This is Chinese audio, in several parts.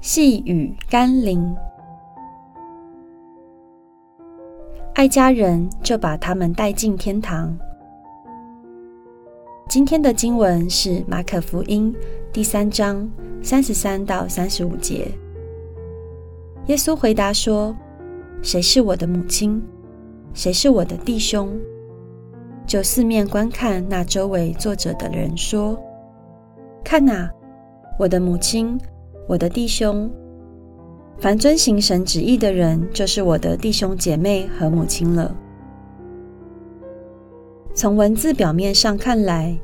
细雨甘霖，爱家人就把他们带进天堂。今天的经文是马可福音第三章三十三到三十五节。耶稣回答说：“谁是我的母亲？谁是我的弟兄？”就四面观看那周围坐着的人说：“看哪，我的母亲！”我的弟兄，凡遵行神旨意的人，就是我的弟兄姐妹和母亲了。从文字表面上看来，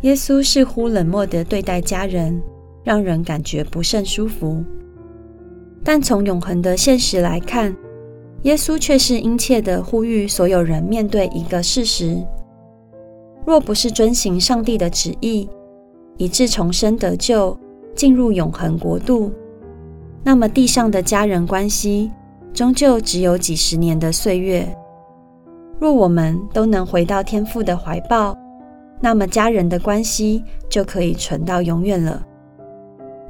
耶稣似乎冷漠地对待家人，让人感觉不甚舒服。但从永恒的现实来看，耶稣却是殷切地呼吁所有人面对一个事实：若不是遵行上帝的旨意，以致重生得救，进入永恒国度，那么地上的家人关系终究只有几十年的岁月。若我们都能回到天父的怀抱，那么家人的关系就可以存到永远了。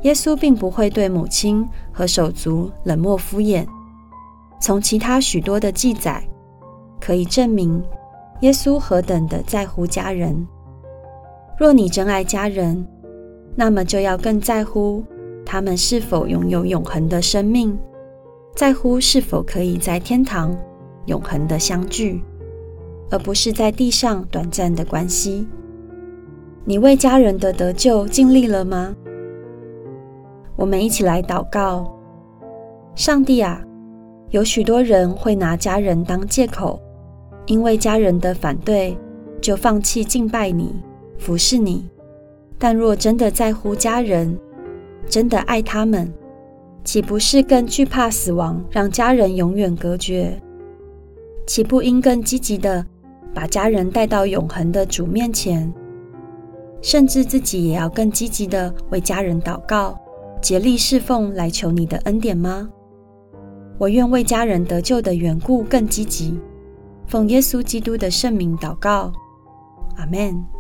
耶稣并不会对母亲和手足冷漠敷衍。从其他许多的记载可以证明，耶稣何等的在乎家人。若你真爱家人，那么就要更在乎他们是否拥有永恒的生命，在乎是否可以在天堂永恒的相聚，而不是在地上短暂的关系。你为家人的得救尽力了吗？我们一起来祷告：上帝啊，有许多人会拿家人当借口，因为家人的反对，就放弃敬拜你、服侍你。但若真的在乎家人，真的爱他们，岂不是更惧怕死亡，让家人永远隔绝？岂不应更积极地把家人带到永恒的主面前，甚至自己也要更积极地为家人祷告，竭力侍奉，来求你的恩典吗？我愿为家人得救的缘故更积极，奉耶稣基督的圣名祷告，阿门。